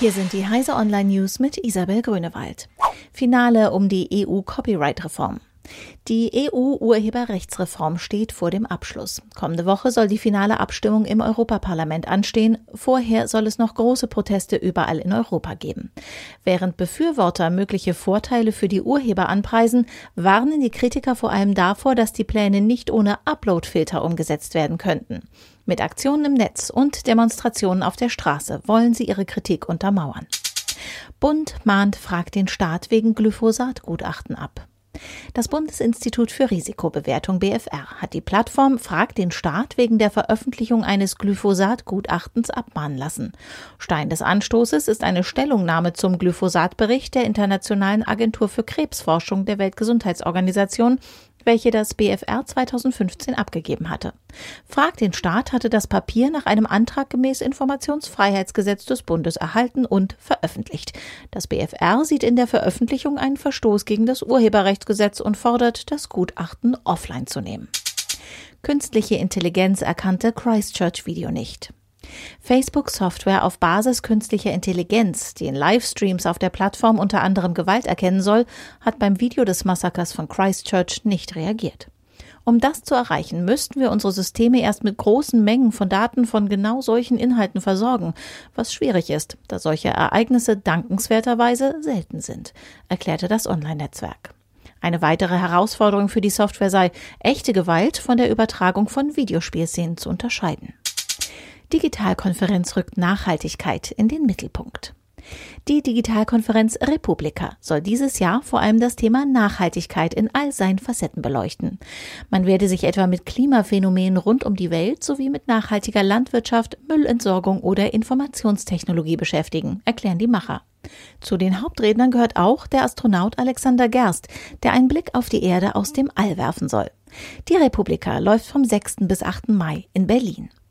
Hier sind die Heise Online News mit Isabel Grünewald. Finale um die EU-Copyright-Reform. Die EU-Urheberrechtsreform steht vor dem Abschluss. Kommende Woche soll die finale Abstimmung im Europaparlament anstehen. Vorher soll es noch große Proteste überall in Europa geben. Während Befürworter mögliche Vorteile für die Urheber anpreisen, warnen die Kritiker vor allem davor, dass die Pläne nicht ohne Uploadfilter umgesetzt werden könnten. Mit Aktionen im Netz und Demonstrationen auf der Straße wollen sie ihre Kritik untermauern. Bund mahnt fragt den Staat wegen Glyphosat-Gutachten ab. Das Bundesinstitut für Risikobewertung BFR hat die Plattform Frag den Staat wegen der Veröffentlichung eines Glyphosat-Gutachtens abmahnen lassen. Stein des Anstoßes ist eine Stellungnahme zum Glyphosat-Bericht der Internationalen Agentur für Krebsforschung der Weltgesundheitsorganisation, welche das BFR 2015 abgegeben hatte. Frag den Staat hatte das Papier nach einem Antrag gemäß Informationsfreiheitsgesetz des Bundes erhalten und veröffentlicht. Das BFR sieht in der Veröffentlichung einen Verstoß gegen das Urheberrechtsgesetz und fordert, das Gutachten offline zu nehmen. Künstliche Intelligenz erkannte Christchurch-Video nicht. Facebook-Software auf Basis künstlicher Intelligenz, die in Livestreams auf der Plattform unter anderem Gewalt erkennen soll, hat beim Video des Massakers von Christchurch nicht reagiert. Um das zu erreichen, müssten wir unsere Systeme erst mit großen Mengen von Daten von genau solchen Inhalten versorgen, was schwierig ist, da solche Ereignisse dankenswerterweise selten sind, erklärte das Online-Netzwerk. Eine weitere Herausforderung für die Software sei, echte Gewalt von der Übertragung von Videospielszenen zu unterscheiden. Digitalkonferenz rückt Nachhaltigkeit in den Mittelpunkt. Die Digitalkonferenz Republika soll dieses Jahr vor allem das Thema Nachhaltigkeit in all seinen Facetten beleuchten. Man werde sich etwa mit Klimaphänomenen rund um die Welt sowie mit nachhaltiger Landwirtschaft, Müllentsorgung oder Informationstechnologie beschäftigen, erklären die Macher. Zu den Hauptrednern gehört auch der Astronaut Alexander Gerst, der einen Blick auf die Erde aus dem All werfen soll. Die Republika läuft vom 6. bis 8. Mai in Berlin.